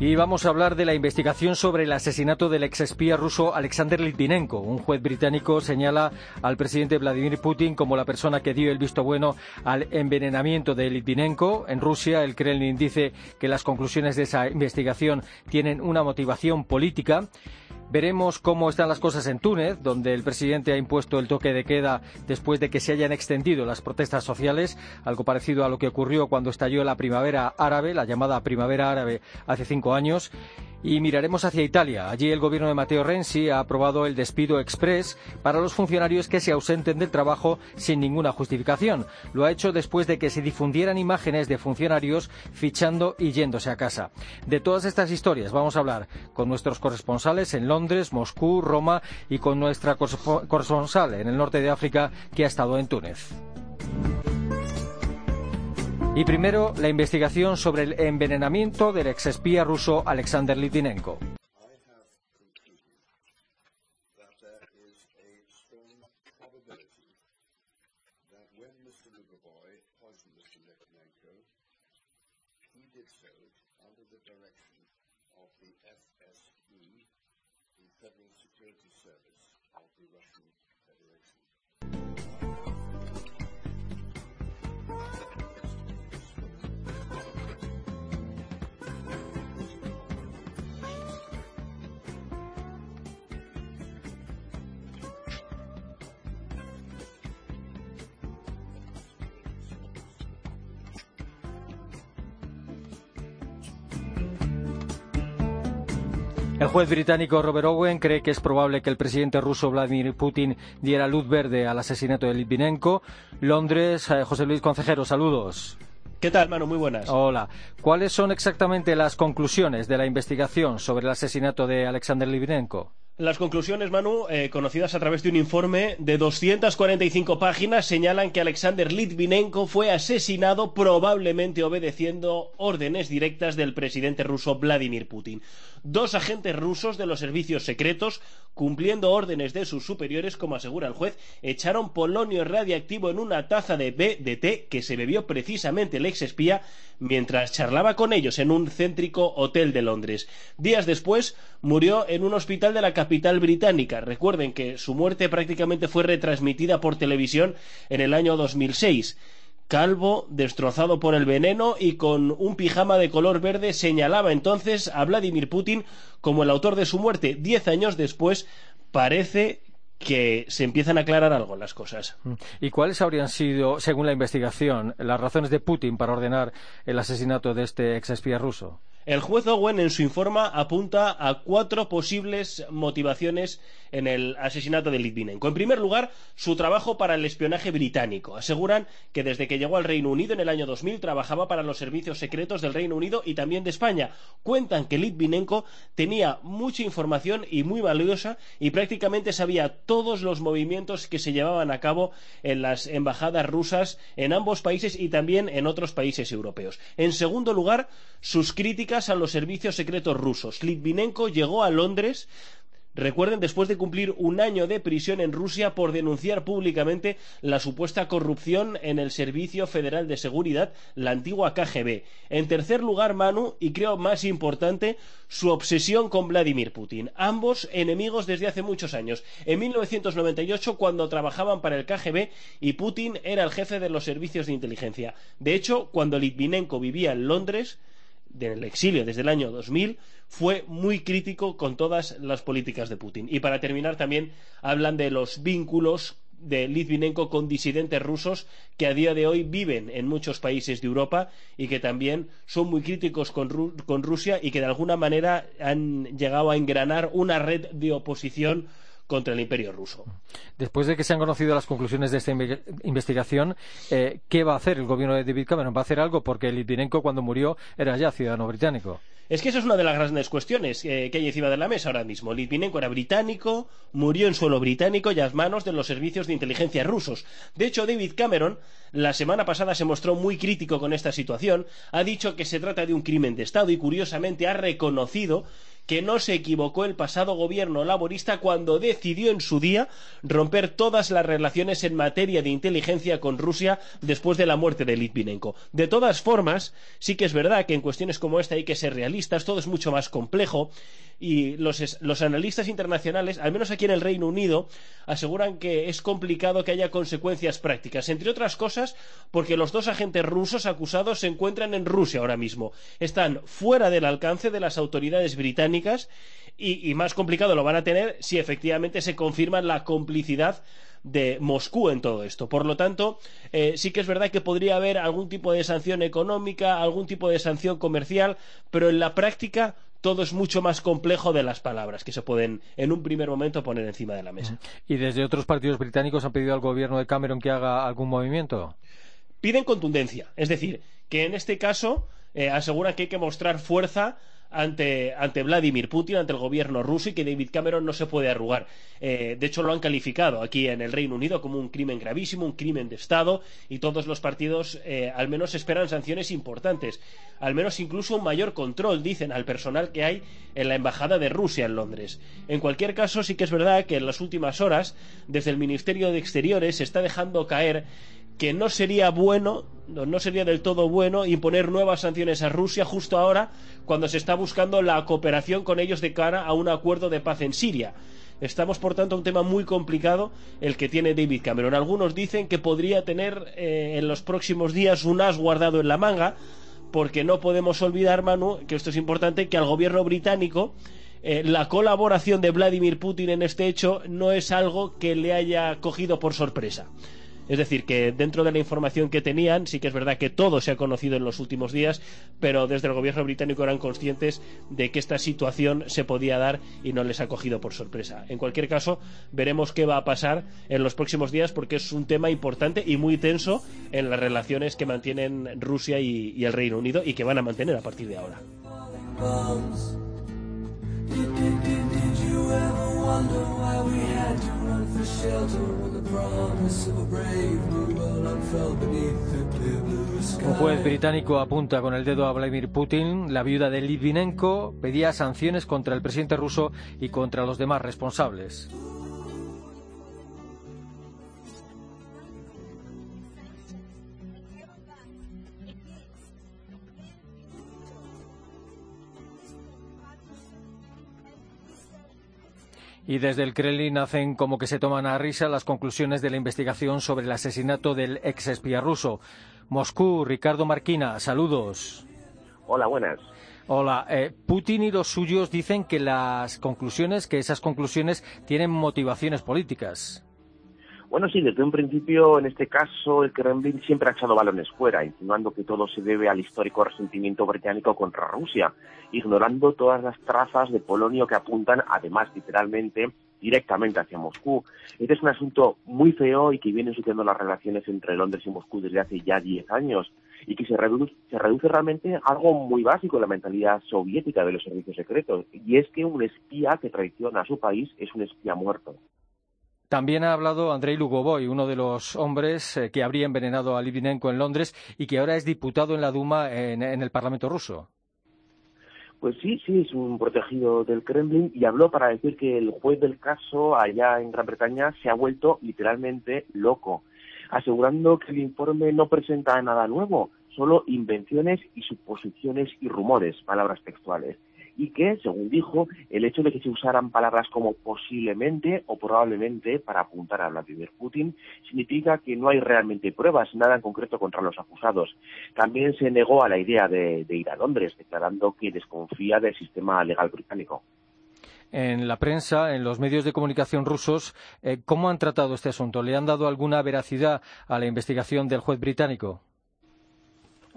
Y vamos a hablar de la investigación sobre el asesinato del exespía ruso Alexander Litvinenko. Un juez británico señala al presidente Vladimir Putin como la persona que dio el visto bueno al envenenamiento de Litvinenko. En Rusia, el Kremlin dice que las conclusiones de esa investigación tienen una motivación política. Veremos cómo están las cosas en Túnez, donde el presidente ha impuesto el toque de queda después de que se hayan extendido las protestas sociales, algo parecido a lo que ocurrió cuando estalló la primavera árabe, la llamada primavera árabe hace cinco años. Y miraremos hacia Italia. Allí el gobierno de Matteo Renzi ha aprobado el despido express para los funcionarios que se ausenten del trabajo sin ninguna justificación. Lo ha hecho después de que se difundieran imágenes de funcionarios fichando y yéndose a casa. De todas estas historias vamos a hablar con nuestros corresponsales en Londres, Moscú, Roma y con nuestra corresponsal en el norte de África que ha estado en Túnez. Y primero, la investigación sobre el envenenamiento del exespía ruso Alexander Litvinenko. El juez británico Robert Owen cree que es probable que el presidente ruso Vladimir Putin diera luz verde al asesinato de Litvinenko. Londres, eh, José Luis Concejero, saludos. ¿Qué tal, Manu? Muy buenas. Hola. ¿Cuáles son exactamente las conclusiones de la investigación sobre el asesinato de Alexander Litvinenko? Las conclusiones, Manu, eh, conocidas a través de un informe de 245 páginas, señalan que Alexander Litvinenko fue asesinado probablemente obedeciendo órdenes directas del presidente ruso Vladimir Putin. Dos agentes rusos de los servicios secretos, cumpliendo órdenes de sus superiores, como asegura el juez, echaron polonio radiactivo en una taza de B de té que se bebió precisamente el ex espía mientras charlaba con ellos en un céntrico hotel de Londres. Días después murió en un hospital de la capital británica. Recuerden que su muerte prácticamente fue retransmitida por televisión en el año 2006 calvo, destrozado por el veneno y con un pijama de color verde, señalaba entonces a Vladimir Putin como el autor de su muerte. Diez años después parece que se empiezan a aclarar algo las cosas. Mm. ¿Y cuáles habrían sido, según la investigación, las razones de Putin para ordenar el asesinato de este ex espía ruso? El juez Owen en su informe apunta a cuatro posibles motivaciones en el asesinato de Litvinenko. En primer lugar, su trabajo para el espionaje británico. Aseguran que desde que llegó al Reino Unido en el año 2000 trabajaba para los servicios secretos del Reino Unido y también de España. Cuentan que Litvinenko tenía mucha información y muy valiosa y prácticamente sabía todos los movimientos que se llevaban a cabo en las embajadas rusas en ambos países y también en otros países europeos. En segundo lugar, sus críticas a los servicios secretos rusos. Litvinenko llegó a Londres Recuerden, después de cumplir un año de prisión en Rusia por denunciar públicamente la supuesta corrupción en el Servicio Federal de Seguridad, la antigua KGB. En tercer lugar, Manu, y creo más importante, su obsesión con Vladimir Putin. Ambos enemigos desde hace muchos años. En 1998, cuando trabajaban para el KGB y Putin era el jefe de los servicios de inteligencia. De hecho, cuando Litvinenko vivía en Londres, del exilio desde el año 2000, fue muy crítico con todas las políticas de Putin. Y para terminar también hablan de los vínculos de Litvinenko con disidentes rusos que a día de hoy viven en muchos países de Europa y que también son muy críticos con, con Rusia y que de alguna manera han llegado a engranar una red de oposición contra el imperio ruso. Después de que se han conocido las conclusiones de esta investigación, eh, ¿qué va a hacer el gobierno de David Cameron? ¿Va a hacer algo? Porque Litvinenko, cuando murió, era ya ciudadano británico. Es que esa es una de las grandes cuestiones eh, que hay encima de la mesa ahora mismo. Litvinenko era británico, murió en suelo británico y a manos de los servicios de inteligencia rusos. De hecho, David Cameron la semana pasada se mostró muy crítico con esta situación, ha dicho que se trata de un crimen de Estado y curiosamente ha reconocido que no se equivocó el pasado gobierno laborista cuando decidió en su día romper todas las relaciones en materia de inteligencia con Rusia después de la muerte de Litvinenko. De todas formas, sí que es verdad que en cuestiones como esta hay que ser realistas, todo es mucho más complejo y los, los analistas internacionales, al menos aquí en el Reino Unido, aseguran que es complicado que haya consecuencias prácticas, entre otras cosas porque los dos agentes rusos acusados se encuentran en Rusia ahora mismo. Están fuera del alcance de las autoridades británicas y, más complicado lo van a tener si efectivamente se confirma la complicidad de Moscú en todo esto. Por lo tanto, eh, sí que es verdad que podría haber algún tipo de sanción económica, algún tipo de sanción comercial, pero en la práctica todo es mucho más complejo de las palabras que se pueden en un primer momento poner encima de la mesa. ¿Y desde otros partidos británicos han pedido al gobierno de Cameron que haga algún movimiento? Piden contundencia, es decir, que en este caso eh, aseguran que hay que mostrar fuerza ante, ante Vladimir Putin, ante el gobierno ruso y que David Cameron no se puede arrugar. Eh, de hecho, lo han calificado aquí en el Reino Unido como un crimen gravísimo, un crimen de Estado y todos los partidos eh, al menos esperan sanciones importantes, al menos incluso un mayor control, dicen, al personal que hay en la Embajada de Rusia en Londres. En cualquier caso, sí que es verdad que en las últimas horas, desde el Ministerio de Exteriores se está dejando caer que no sería bueno, no sería del todo bueno imponer nuevas sanciones a Rusia justo ahora cuando se está buscando la cooperación con ellos de cara a un acuerdo de paz en Siria. Estamos, por tanto, un tema muy complicado el que tiene David Cameron. Algunos dicen que podría tener eh, en los próximos días un as guardado en la manga, porque no podemos olvidar, Manu, que esto es importante, que al gobierno británico eh, la colaboración de Vladimir Putin en este hecho no es algo que le haya cogido por sorpresa. Es decir, que dentro de la información que tenían, sí que es verdad que todo se ha conocido en los últimos días, pero desde el gobierno británico eran conscientes de que esta situación se podía dar y no les ha cogido por sorpresa. En cualquier caso, veremos qué va a pasar en los próximos días porque es un tema importante y muy tenso en las relaciones que mantienen Rusia y, el Reino Unido y que van a mantener a partir de ahora. Un juez británico apunta con el dedo a Vladimir Putin. La viuda de Litvinenko pedía sanciones contra el presidente ruso y contra los demás responsables. Y desde el Kremlin hacen como que se toman a risa las conclusiones de la investigación sobre el asesinato del ex espía ruso. Moscú, Ricardo Marquina, saludos. Hola, buenas. Hola, eh, Putin y los suyos dicen que las conclusiones, que esas conclusiones tienen motivaciones políticas. Bueno, sí, desde un principio, en este caso, el Kremlin siempre ha echado balones fuera, insinuando que todo se debe al histórico resentimiento británico contra Rusia, ignorando todas las trazas de Polonio que apuntan, además, literalmente, directamente hacia Moscú. Este es un asunto muy feo y que viene sucediendo las relaciones entre Londres y Moscú desde hace ya 10 años y que se reduce, se reduce realmente a algo muy básico en la mentalidad soviética de los servicios secretos, y es que un espía que traiciona a su país es un espía muerto. También ha hablado Andrei Lugovoy, uno de los hombres eh, que habría envenenado a Litvinenko en Londres y que ahora es diputado en la Duma en, el Parlamento ruso. Pues sí, sí, es un protegido del Kremlin y habló para decir que el juez del caso allá en Gran Bretaña se ha vuelto literalmente loco, asegurando que el informe no presenta nada nuevo, solo invenciones y suposiciones y rumores, palabras textuales y que, según dijo, el hecho de que se usaran palabras como posiblemente o probablemente para apuntar a Vladimir Putin significa que no hay realmente pruebas, nada en concreto contra los acusados. También se negó a la idea de, ir a Londres, declarando que desconfía del sistema legal británico en la prensa, en los medios de comunicación rusos, eh, ¿cómo han tratado este asunto? ¿Le han dado alguna veracidad a la investigación del juez británico?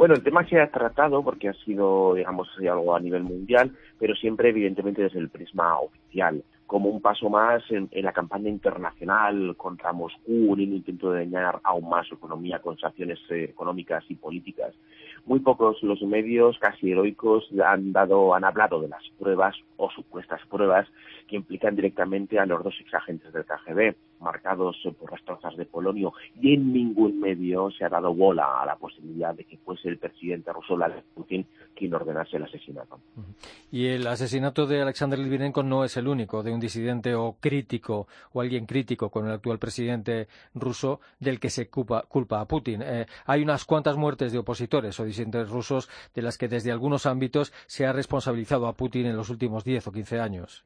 Bueno, el tema se ha tratado porque ha sido, digamos, algo a nivel mundial, pero siempre, evidentemente, desde el prisma oficial, como un paso más en, la campaña internacional contra Moscú, un intento de dañar aún más su economía con sanciones eh, económicas y políticas. Muy pocos los medios, casi heroicos, han dado, han hablado de las pruebas o supuestas pruebas que implican directamente a los dos exagentes del KGB marcados por las trazas de polonio y en ningún medio se ha dado bola a la posibilidad de que fuese el presidente ruso Vladimir Putin quien ordenase el asesinato. Y el asesinato de Alexander Litvinenko no es el único de un disidente o crítico o alguien crítico con el actual presidente ruso del que se culpa, a Putin. Eh, hay unas cuantas muertes de opositores o disidentes rusos de las que desde algunos ámbitos se ha responsabilizado a Putin en los últimos 10 o 15 años.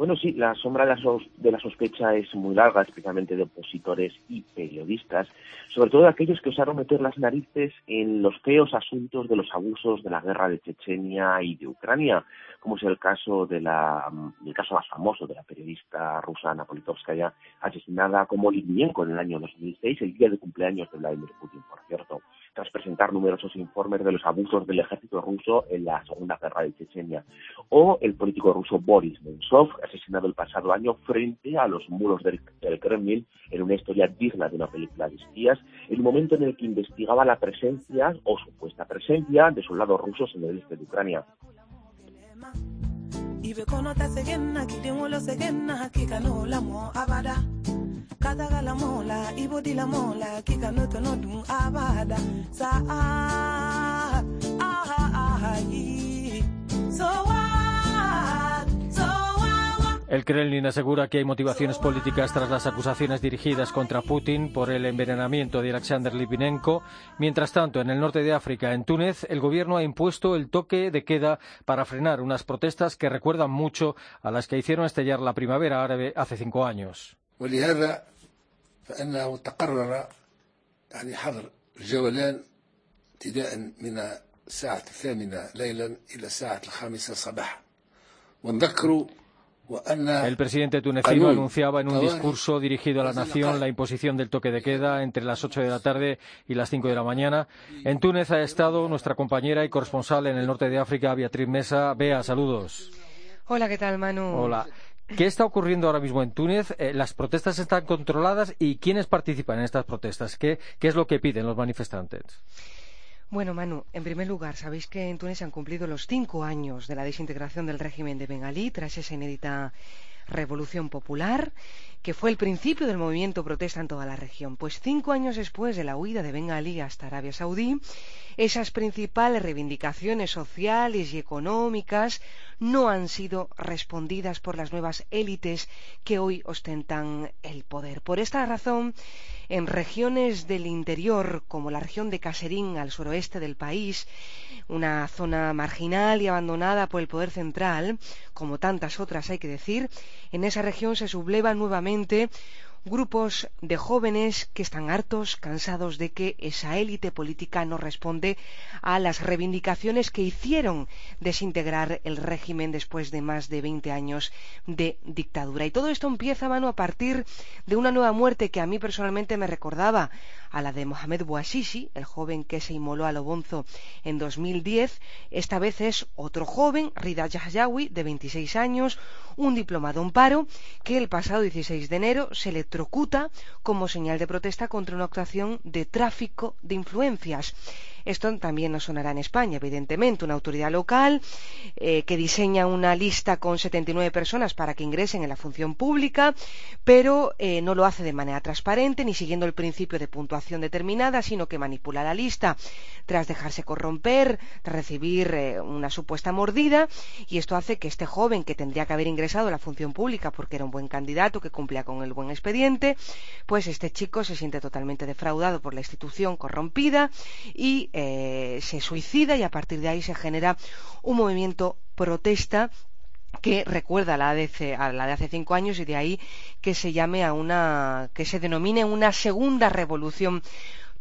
Bueno, sí, la sombra de la, sospecha es muy larga, especialmente de opositores y periodistas, sobre todo aquellos que osaron meter las narices en los feos asuntos de los abusos de la guerra de Chechenia y de Ucrania, como es el caso de la, el caso más famoso de la periodista rusa Napolitovskaya, asesinada como Litvinenko en el año 2006, el día de cumpleaños de Vladimir Putin, por cierto tras presentar numerosos informes de los abusos del ejército ruso en la Segunda Guerra de Chechenia, o el político ruso Boris Nemtsov, asesinado el pasado año frente a los muros del, Kremlin en una historia digna de una película de espías, un momento en el que investigaba la presencia o supuesta presencia de soldados rusos en el este de Ucrania. kataga la El Kremlin asegura que hay motivaciones políticas tras las acusaciones dirigidas contra Putin por el envenenamiento de Alexander Litvinenko. Mientras tanto, en el norte de África, en Túnez, el gobierno ha impuesto el toque de queda para frenar unas protestas que recuerdan mucho a las que hicieron estallar la primavera árabe hace cinco años. El presidente tunecino anunciaba en un discurso dirigido a la nación la imposición del toque de queda entre las 8 de la tarde y las 5 de la mañana. En Túnez ha estado nuestra compañera y corresponsal en el norte de África, Beatriz Mesa. Bea, saludos. Hola, ¿qué tal, Manu? Hola. ¿Qué está ocurriendo ahora mismo en Túnez? Eh, ¿Las protestas están controladas y quiénes participan en estas protestas? Qué es lo que piden los manifestantes? Bueno, Manu, en primer lugar, sabéis que en Túnez se han cumplido los cinco años de la desintegración del régimen de Bengalí tras esa inédita revolución popular que fue el principio del movimiento protesta en toda la región. Pues cinco años después de la huida de Ben Ali hasta Arabia Saudí, esas principales reivindicaciones sociales y económicas no han sido respondidas por las nuevas élites que hoy ostentan el poder. Por esta razón, en regiones del interior, como la región de Caserín al suroeste del país, una zona marginal y abandonada por el poder central, como tantas otras hay que decir, en esa región se subleva nuevamente grupos de jóvenes que están hartos, cansados de que esa élite política no responde a las reivindicaciones que hicieron desintegrar el régimen después de más de 20 años de dictadura. Y todo esto empieza, mano, a partir de una nueva muerte que a mí personalmente me recordaba a la de Mohamed Bouazizi, el joven que se inmoló a Lobonzo en 2010. Esta vez es otro joven, Rida Yahyawi, de 26 años, un diplomado en paro, que el pasado 16 de enero se electrocuta como señal de protesta contra una actuación de tráfico de influencias. Esto también nos sonará en España, evidentemente. Una autoridad local eh, que diseña una lista con 79 personas para que ingresen en la función pública, pero eh, no lo hace de manera transparente ni siguiendo el principio de puntuación determinada, sino que manipula la lista tras dejarse corromper, tras recibir eh, una supuesta mordida, y esto hace que este joven que tendría que haber ingresado a la función pública porque era un buen candidato, que cumplía con el buen expediente, pues este chico se siente totalmente defraudado por la institución corrompida y eh, se suicida y a partir de ahí se genera un movimiento protesta que recuerda a la, de, a la de hace cinco años y de ahí que se llame a una que se denomine una segunda revolución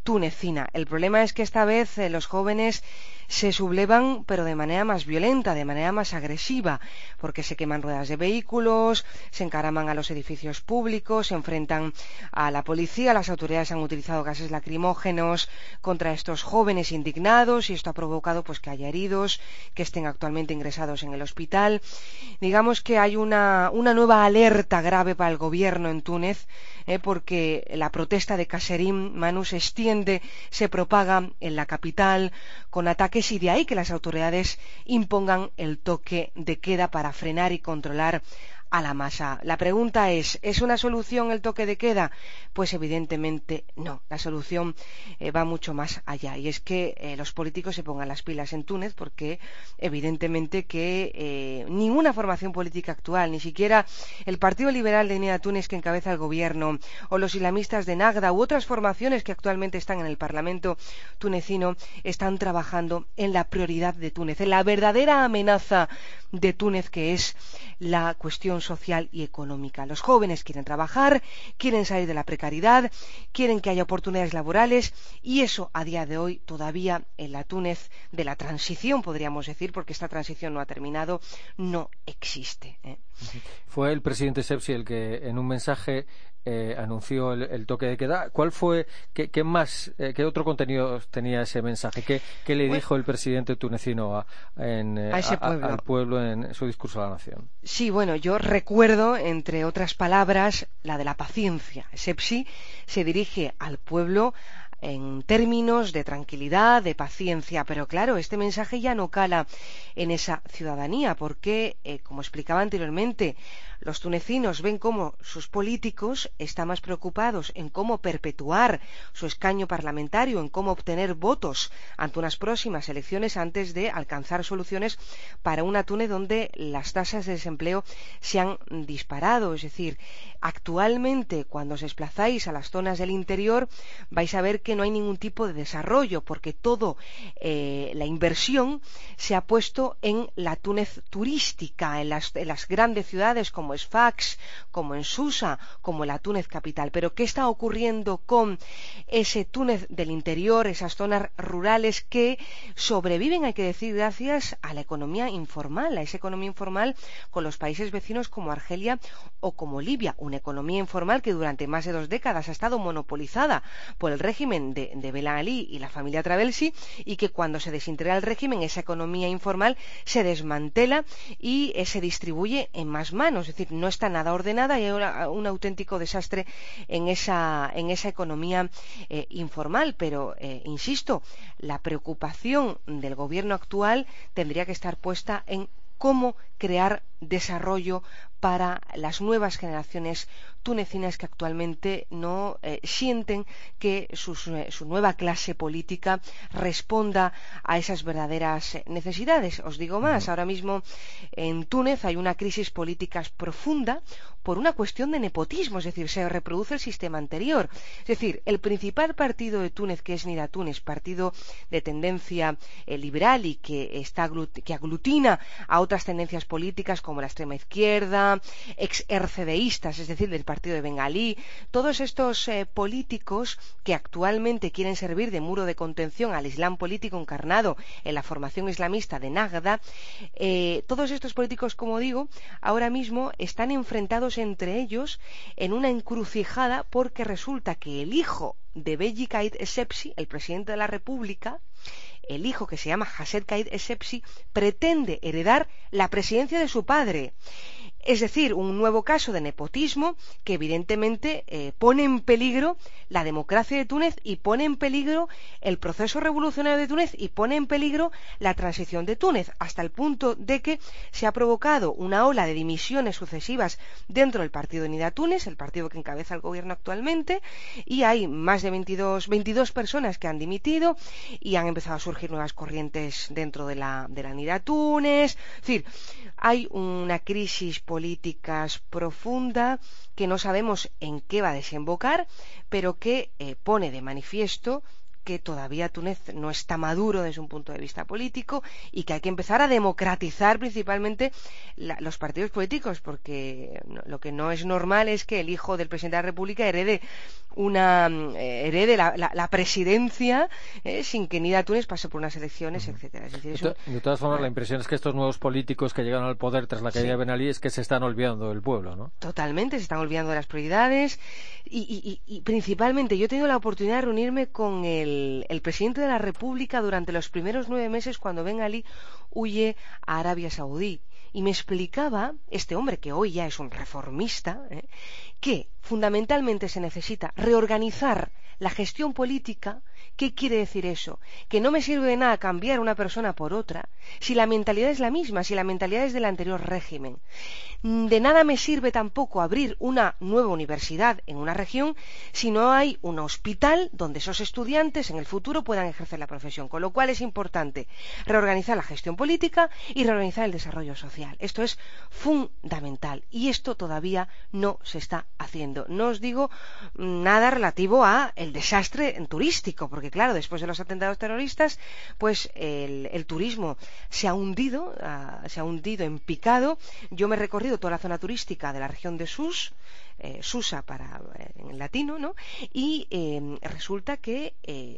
tunecina. El problema es que esta vez eh, los jóvenes se sublevan pero de manera más violenta, de manera más agresiva, porque se queman ruedas de vehículos, se encaraman a los edificios públicos, se enfrentan a la policía, las autoridades han utilizado gases lacrimógenos contra estos jóvenes indignados y esto ha provocado pues que haya heridos, que estén actualmente ingresados en el hospital. Digamos que hay una, una nueva alerta grave para el gobierno en Túnez, eh, porque la protesta de Caserim Manu se extiende, se propaga en la capital con ataques y de ahí que las autoridades impongan el toque de queda para frenar y controlar a la masa. La pregunta es, ¿es una solución el toque de queda? Pues evidentemente no. La solución eh, va mucho más allá y es que eh, los políticos se pongan las pilas en Túnez porque evidentemente que eh, ninguna formación política actual, ni siquiera el Partido Liberal de Nida Túnez que encabeza el gobierno o los islamistas de Nagda u otras formaciones que actualmente están en el Parlamento tunecino están trabajando en la prioridad de Túnez, en la verdadera amenaza de Túnez que es la cuestión social y económica. Los jóvenes quieren trabajar, quieren salir de la precariedad, quieren que haya oportunidades laborales y eso a día de hoy todavía en la Túnez de la transición, podríamos decir, porque esta transición no ha terminado, no existe. ¿eh? Fue el presidente Sepsi el que en un mensaje eh, anunció el, toque de queda. ¿Cuál fue, qué, más, eh, qué otro contenido tenía ese mensaje? ¿Qué, le dijo el presidente tunecino eh, al pueblo en su discurso a la nación? Sí, bueno, yo recuerdo, entre otras palabras, la de la paciencia. Sepsi se dirige al pueblo en términos de tranquilidad, de paciencia, pero claro, este mensaje ya no cala en esa ciudadanía, porque, como explicaba anteriormente, los tunecinos ven cómo sus políticos están más preocupados en cómo perpetuar su escaño parlamentario, en cómo obtener votos ante unas próximas elecciones antes de alcanzar soluciones para una Túnez donde las tasas de desempleo se han disparado. Es decir, actualmente cuando os desplazáis a las zonas del interior vais a ver que no hay ningún tipo de desarrollo porque toda eh, la inversión se ha puesto en la Túnez turística, en las, grandes ciudades como como es Fax, como en Susa, como la Túnez capital. Pero ¿qué está ocurriendo con ese Túnez del interior, esas zonas rurales que sobreviven, hay que decir, gracias a la economía informal, a esa economía informal con los países vecinos como Argelia o como Libia? Una economía informal que durante más de dos décadas ha estado monopolizada por el régimen de, de Ben Ali y la familia Travelsi y que cuando se desintegra el régimen, esa economía informal se desmantela y eh, se distribuye en más manos decir, no está nada ordenada y hay un auténtico desastre en esa, en esa economía eh, informal. Pero, eh, insisto, la preocupación del gobierno actual tendría que estar puesta en cómo crear desarrollo para las nuevas generaciones tunecinas que actualmente no eh, sienten que eh, su nueva clase política responda a esas verdaderas necesidades. Os digo más, ahora mismo en Túnez hay una crisis política profunda por una cuestión de nepotismo, es decir, se reproduce el sistema anterior. Es decir, el principal partido de Túnez, que es Nida Túnez, partido de tendencia eh, liberal y que, está, que aglutina a otras tendencias políticas como la extrema izquierda, ex es decir, del partido de Bengalí, todos estos eh, políticos que actualmente quieren servir de muro de contención al Islam político encarnado en la formación islamista de Nagda, eh, todos estos políticos, como digo, ahora mismo están enfrentados entre ellos en una encrucijada porque resulta que el hijo de Beji Caid Essebsi, el presidente de la República, el hijo que se llama Hasset Caid Essebsi, pretende heredar la presidencia de su padre. Es decir, un nuevo caso de nepotismo que evidentemente eh, pone en peligro la democracia de Túnez y pone en peligro el proceso revolucionario de Túnez y pone en peligro la transición de Túnez, hasta el punto de que se ha provocado una ola de dimisiones sucesivas dentro del partido de Unidad Túnez, el partido que encabeza el gobierno actualmente, y hay más de 22, 22 personas que han dimitido y han empezado a surgir nuevas corrientes dentro de la, de la Unidad Túnez. Es decir, hay una crisis políticas profunda que no sabemos en qué va a desembocar, pero que eh, pone de manifiesto que todavía Túnez no está maduro desde un punto de vista político y que hay que empezar a democratizar principalmente los partidos políticos, porque lo que no es normal es que el hijo del presidente de la República herede una eh, herede la, presidencia eh, sin que Nida Túnez pase por unas elecciones, etcétera. de, todas formas, la impresión es que estos nuevos políticos que llegan al poder tras la caída de Ben Ali es que se están olvidando del pueblo, ¿no? Totalmente, se están olvidando de las prioridades y, y principalmente yo he tenido la oportunidad de reunirme con el el, presidente de la República durante los primeros nueve meses cuando Ben Ali huye a Arabia Saudí. Y me explicaba, este hombre que hoy ya es un reformista, ¿eh? que fundamentalmente se necesita reorganizar la gestión política ¿Qué quiere decir eso? Que no me sirve de nada cambiar una persona por otra si la mentalidad es la misma, si la mentalidad es del anterior régimen. De nada me sirve tampoco abrir una nueva universidad en una región si no hay un hospital donde esos estudiantes en el futuro puedan ejercer la profesión. Con lo cual es importante reorganizar la gestión política y reorganizar el desarrollo social. Esto es fundamental y esto todavía no se está haciendo. No os digo nada relativo a el desastre turístico, porque claro, después de los atentados terroristas, pues el, turismo se ha hundido, ah, se ha hundido en picado. Yo me he recorrido toda la zona turística de la región de Sus, eh, Susa para eh, en latino, ¿no? Y eh, resulta que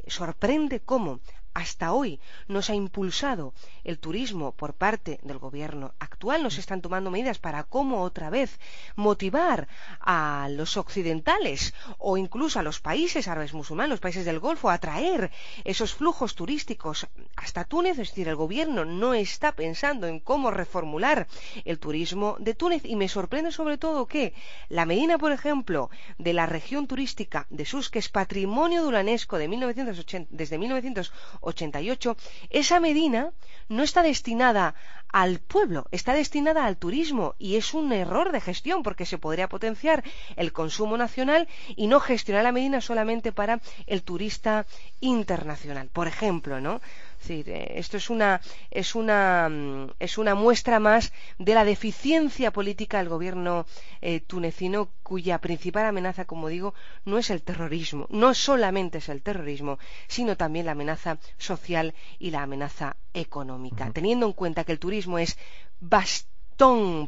sorprende cómo hasta hoy no se ha impulsado el turismo por parte del gobierno actual, no se están tomando medidas para cómo otra vez motivar a los occidentales o incluso a los países árabes musulmanes, los países del Golfo, a atraer esos flujos turísticos hasta Túnez. Es decir, el gobierno no está pensando en cómo reformular el turismo de Túnez y me sorprende sobre todo que la Medina, por ejemplo, de la región turística de Sus, que es patrimonio de UNESCO de 1980, desde 1980, 88, esa Medina no está destinada al pueblo, está destinada al turismo y es un error de gestión porque se podría potenciar el consumo nacional y no gestionar la Medina solamente para el turista internacional. Por ejemplo, ¿no? Eh, esto es una, es, una, mm, es una muestra más de la deficiencia política del gobierno eh, tunecino, cuya principal amenaza, como digo, no es el terrorismo, no solamente es el terrorismo, sino también la amenaza social y la amenaza económica. Teniendo en cuenta que el turismo es bastante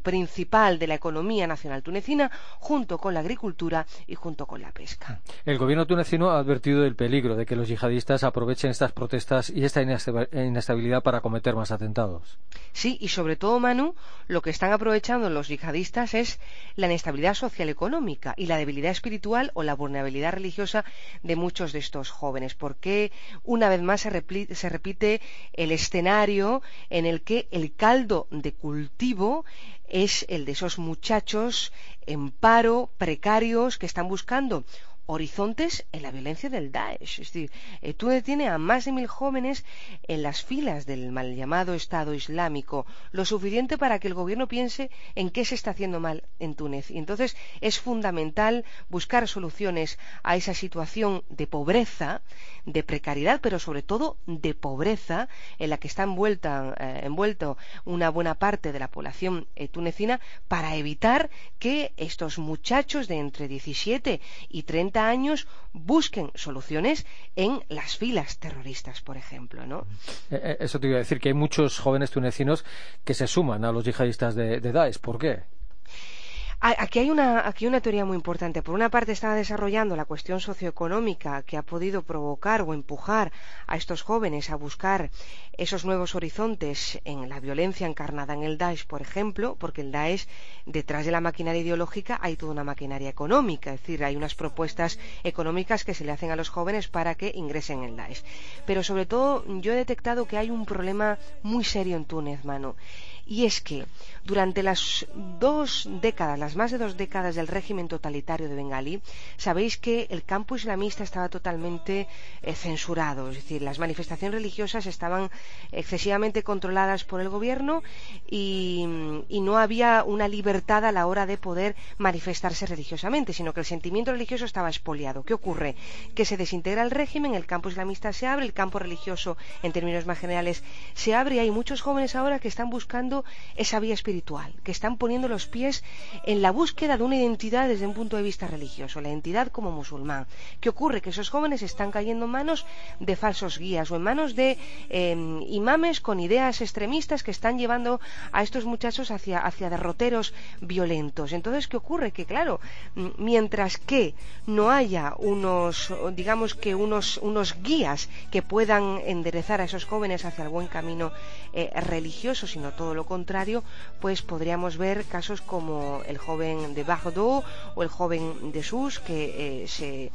principal de la economía nacional tunecina, junto con la agricultura y junto con la pesca. El gobierno tunecino ha advertido del peligro de que los yihadistas aprovechen estas protestas y esta inestabilidad para cometer más atentados. Sí, y sobre todo, Manu, lo que están aprovechando los yihadistas es la inestabilidad social económica y la debilidad espiritual o la vulnerabilidad religiosa de muchos de estos jóvenes. Porque una vez más se repite el escenario en el que el caldo de cultivo es el de esos muchachos en paro, precarios, que están buscando horizontes en la violencia del Daesh. Es decir, eh, Túnez tiene a más de mil jóvenes en las filas del mal llamado Estado Islámico, lo suficiente para que el gobierno piense en qué se está haciendo mal en Túnez. Y entonces es fundamental buscar soluciones a esa situación de pobreza, de precariedad, pero sobre todo de pobreza en la que está envuelta, eh, envuelto una buena parte de la población eh, tunecina para evitar que estos muchachos de entre 17 y 30 años busquen soluciones en las filas terroristas, por ejemplo. ¿no? Eh, eh, eso te iba a decir, que hay muchos jóvenes tunecinos que se suman a los yihadistas de, de Daesh. ¿Por qué? Aquí hay, una, aquí una teoría muy importante. Por una parte, está desarrollando la cuestión socioeconómica que ha podido provocar o empujar a estos jóvenes a buscar esos nuevos horizontes en la violencia encarnada en el Daesh, por ejemplo, porque el Daesh, detrás de la maquinaria ideológica, hay toda una maquinaria económica. Es decir, hay unas propuestas económicas que se le hacen a los jóvenes para que ingresen en el Daesh. Pero sobre todo, yo he detectado que hay un problema muy serio en Túnez, mano y es que durante las dos décadas, las más de dos décadas del régimen totalitario de Bengalí, sabéis que el campo islamista estaba totalmente eh, censurado, es decir, las manifestaciones religiosas estaban excesivamente controladas por el gobierno y, no había una libertad a la hora de poder manifestarse religiosamente, sino que el sentimiento religioso estaba expoliado. ¿Qué ocurre? Que se desintegra el régimen, el campo islamista se abre, el campo religioso, en términos más generales, se abre y hay muchos jóvenes ahora que están buscando esa vía espiritual, que están poniendo los pies en la búsqueda de una identidad desde un punto de vista religioso, la identidad como musulmán. ¿Qué ocurre? Que esos jóvenes están cayendo en manos de falsos guías o en manos de em, imames con ideas extremistas que están llevando a estos muchachos hacia, hacia derroteros violentos. Entonces, ¿qué ocurre? Que claro, mientras que no haya unos, digamos que unos, unos guías que puedan enderezar a esos jóvenes hacia el buen camino eh, religioso, sino todo lo lo contrario, pues podríamos ver casos como el joven de Bardot o el joven de Sus que eh, se,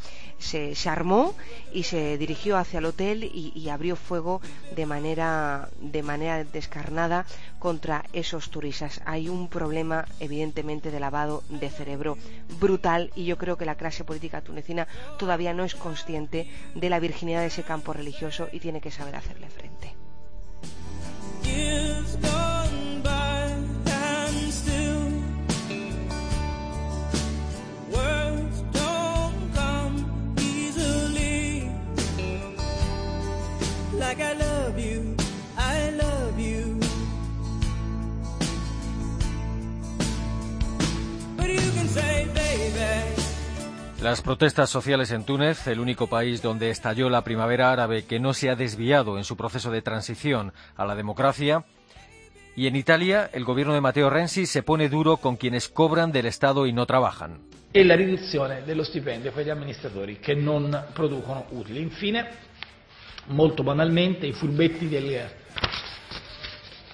se, armó y se dirigió hacia el hotel y, abrió fuego de manera, de manera descarnada contra esos turistas. Hay un problema evidentemente de lavado de cerebro brutal y yo creo que la clase política tunecina todavía no es consciente de la virginidad de ese campo religioso y tiene que saber hacerle frente. Las protestas sociales en Túnez, el único país donde estalló la primavera árabe que no se ha desviado en su proceso de transición a la democracia. Y en Italia, el gobierno de Matteo Renzi se pone duro con quienes cobran del Estado y no trabajan. E la riduzione dello stipendio per gli amministratori che non producono utili. Infine, molto banalmente, i furbetti del,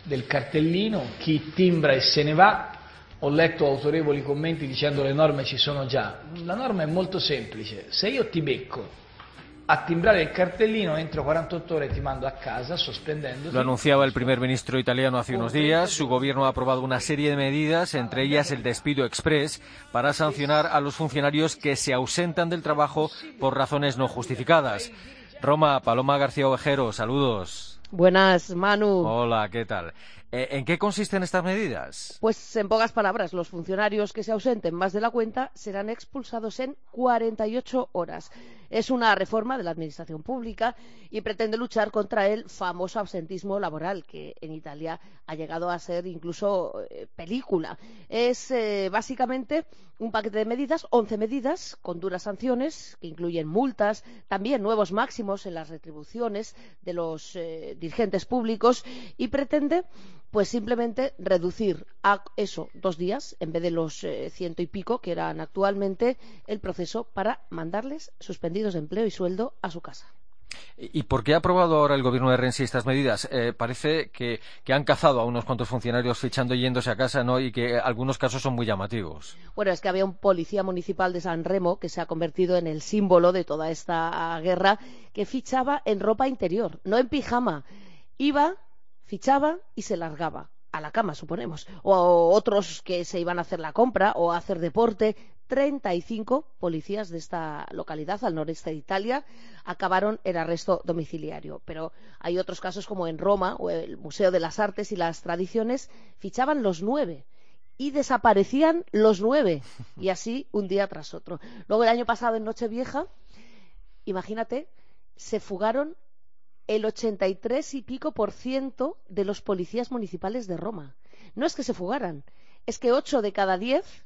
del cartellino, chi timbra e se ne va, ho letto autorevoli commenti dicendo le norme ci sono già. La norma è molto semplice. Se io ti becco a timbrare il cartellino entro 48 horas ti mando a casa sospendendo. Lo anunciaba el primer ministro italiano hace unos días. Su gobierno ha aprobado una serie de medidas, entre ellas el despido express, para sancionar a los funcionarios que se ausentan del trabajo por razones no justificadas. Roma, Paloma García Ovejero, saludos. Buenas, Manu. Hola, ¿qué tal? Eh, ¿En qué consisten estas medidas? Pues en pocas palabras, los funcionarios que se ausenten más de la cuenta serán expulsados en 48 horas. Es una reforma de la Administración Pública y pretende luchar contra el famoso absentismo laboral, que en Italia ha llegado a ser incluso eh, película. Es eh, básicamente un paquete de medidas, 11 medidas con duras sanciones, que incluyen multas, también nuevos máximos en las retribuciones de los dirigentes públicos y pretende pues simplemente reducir a eso dos días en vez de los eh, ciento y pico que eran actualmente el proceso para mandarles suspendidos de empleo y sueldo a su casa. ¿Y por qué ha aprobado ahora el gobierno de Renzi estas medidas? Eh, parece que, han cazado a unos cuantos funcionarios fichando y yéndose a casa, ¿no? Y que algunos casos son muy llamativos. Bueno, es que había un policía municipal de San Remo que se ha convertido en el símbolo de toda esta guerra, que fichaba en ropa interior, no en pijama. Iba fichaba y se largaba a la cama, suponemos, o otros que se iban a hacer la compra o a hacer deporte. 35 policías de esta localidad al noreste de Italia acabaron en arresto domiciliario. Pero hay otros casos como en Roma o el Museo de las Artes y las Tradiciones fichaban los nueve y desaparecían los nueve y así un día tras otro. Luego el año pasado en Nochevieja, imagínate, se fugaron el 83 y pico por ciento de los policías municipales de Roma. No es que se fugaran, es que ocho de cada diez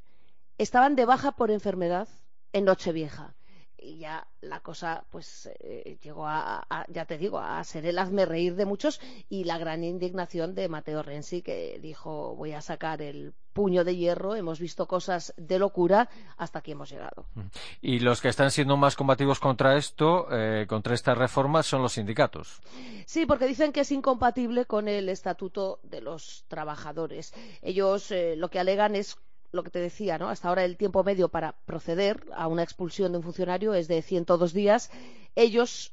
estaban de baja por enfermedad en Nochevieja. Y ya la cosa, pues, eh, llegó a, ya te digo, a ser el hazme reír de muchos y la gran indignación de Mateo Renzi, que dijo, voy a sacar el puño de hierro, hemos visto cosas de locura, hasta aquí hemos llegado. Y los que están siendo más combativos contra esto, eh, contra estas reformas, son los sindicatos. Sí, porque dicen que es incompatible con el Estatuto de los Trabajadores. Ellos eh, lo que alegan es lo que te decía, ¿no? Hasta ahora el tiempo medio para proceder a una expulsión de un funcionario es de 102 días. Ellos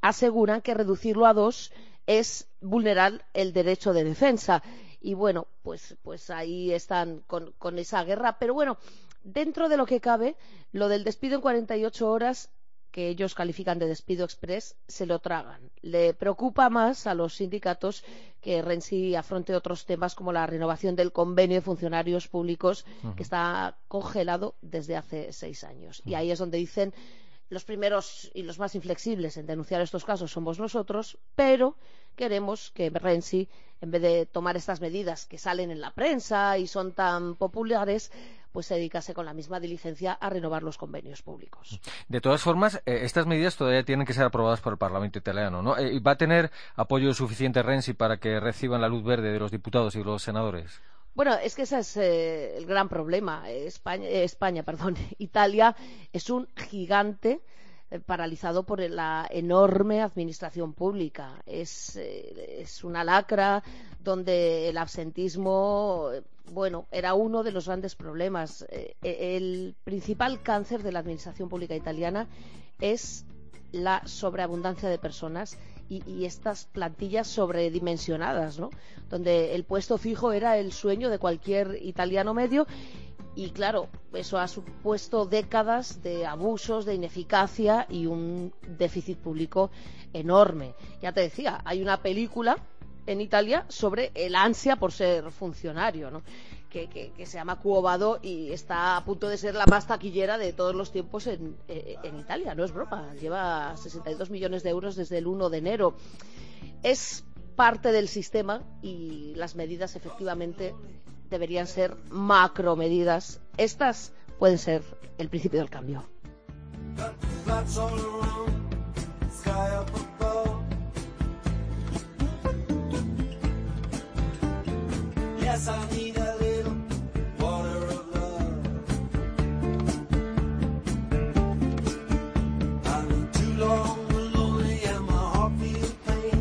aseguran que reducirlo a dos es vulnerar el derecho de defensa y bueno, pues, pues ahí están con, con esa guerra. Pero bueno, dentro de lo que cabe, lo del despido en 48 horas que ellos califican de despido express se lo tragan. Le preocupa más a los sindicatos que Renzi afronte otros temas como la renovación del convenio de funcionarios públicos que está congelado desde hace seis años. Y ahí es donde dicen los primeros y los más inflexibles en denunciar estos casos somos nosotros, pero queremos que Renzi, en vez de tomar estas medidas que salen en la prensa y son tan populares, pues se dedicase con la misma diligencia a renovar los convenios públicos. De todas formas, eh, estas medidas todavía tienen que ser aprobadas por el Parlamento italiano, ¿no? Eh, ¿Va a tener apoyo suficiente Renzi para que reciban la luz verde de los diputados y los senadores? Bueno, es que ese es eh, el gran problema. España, España, perdón, Italia es un gigante eh, paralizado por la enorme administración pública. Es, eh, es, una lacra donde el absentismo, bueno, era uno de los grandes problemas. Eh, el principal cáncer de la administración pública italiana es la sobreabundancia de personas y, estas plantillas sobredimensionadas, ¿no? Donde el puesto fijo era el sueño de cualquier italiano medio y claro, eso ha supuesto décadas de abusos, de ineficacia y un déficit público enorme. Ya te decía, hay una película en Italia sobre el ansia por ser funcionario, ¿no? que, se llama Cuobado y está a punto de ser la más taquillera de todos los tiempos en, eh, en Italia. No es broma, lleva 62 millones de euros desde el 1 de enero. Es parte del sistema y las medidas efectivamente deberían ser macromedidas. Estas pueden ser el principio del cambio.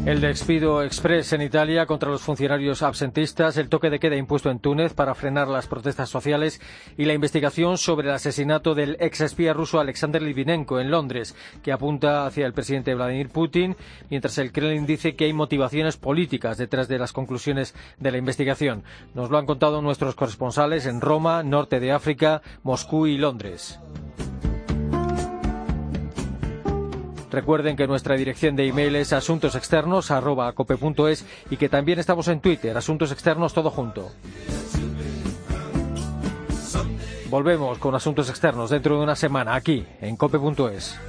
El despido express en Italia contra los funcionarios absentistas, el toque de queda impuesto en Túnez para frenar las protestas sociales y la investigación sobre el asesinato del ex espía ruso Alexander Litvinenko en Londres, que apunta hacia el presidente Vladimir Putin, mientras el Kremlin dice que hay motivaciones políticas detrás de las conclusiones de la investigación. Nos lo han contado nuestros corresponsales en Roma, Norte de África, Moscú y Londres. Recuerden que nuestra dirección de email es asuntosexternos.cope.es y que también estamos en Twitter, Asuntos Externos todo junto. Volvemos con Asuntos Externos dentro de una semana aquí en cope.es.